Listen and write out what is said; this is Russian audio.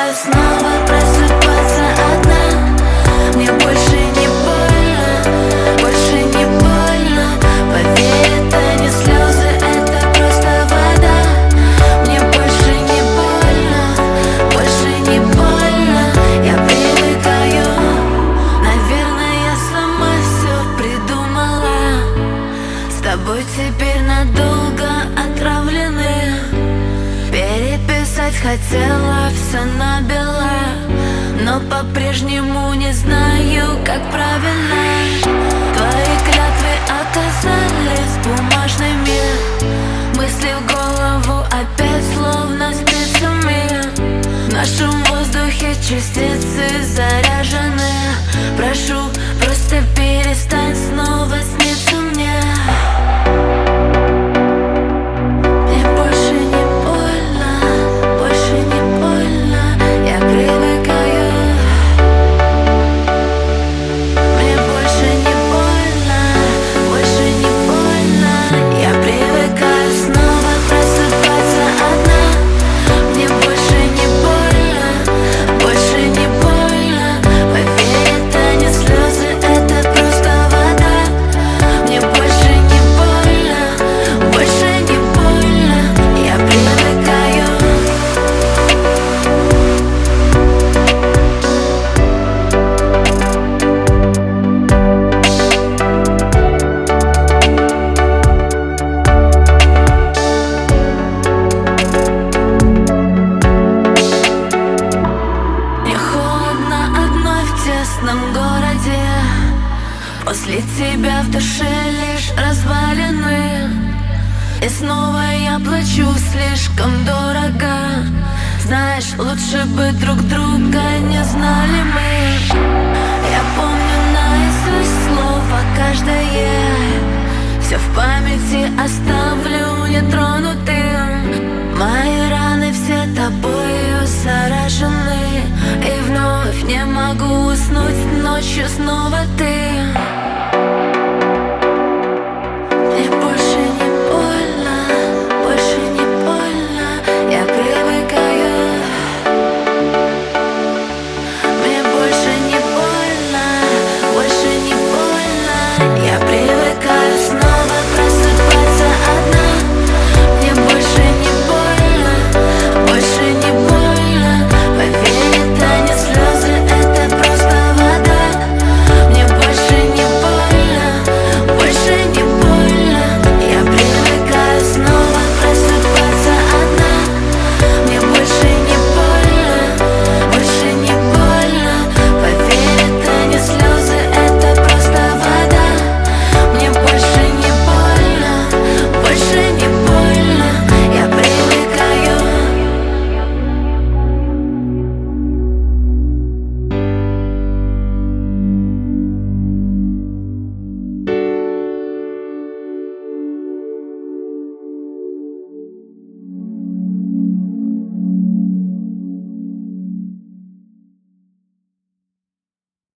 привыкаю снова хотела все набила Но по-прежнему не знаю, как правильно. Твои клятвы оказались бумажными Мысли в голову опять словно спицами В нашем воздухе частицы заряжены. Прошу, После тебя в душе лишь развалины. И снова я плачу слишком дорого. Знаешь, лучше бы друг друга не знали мы. Я помню наизусть слово каждое. Все в памяти оставлю нетронутым. Мои раны все тобою заражены. И вновь не могу уснуть ночью снова ты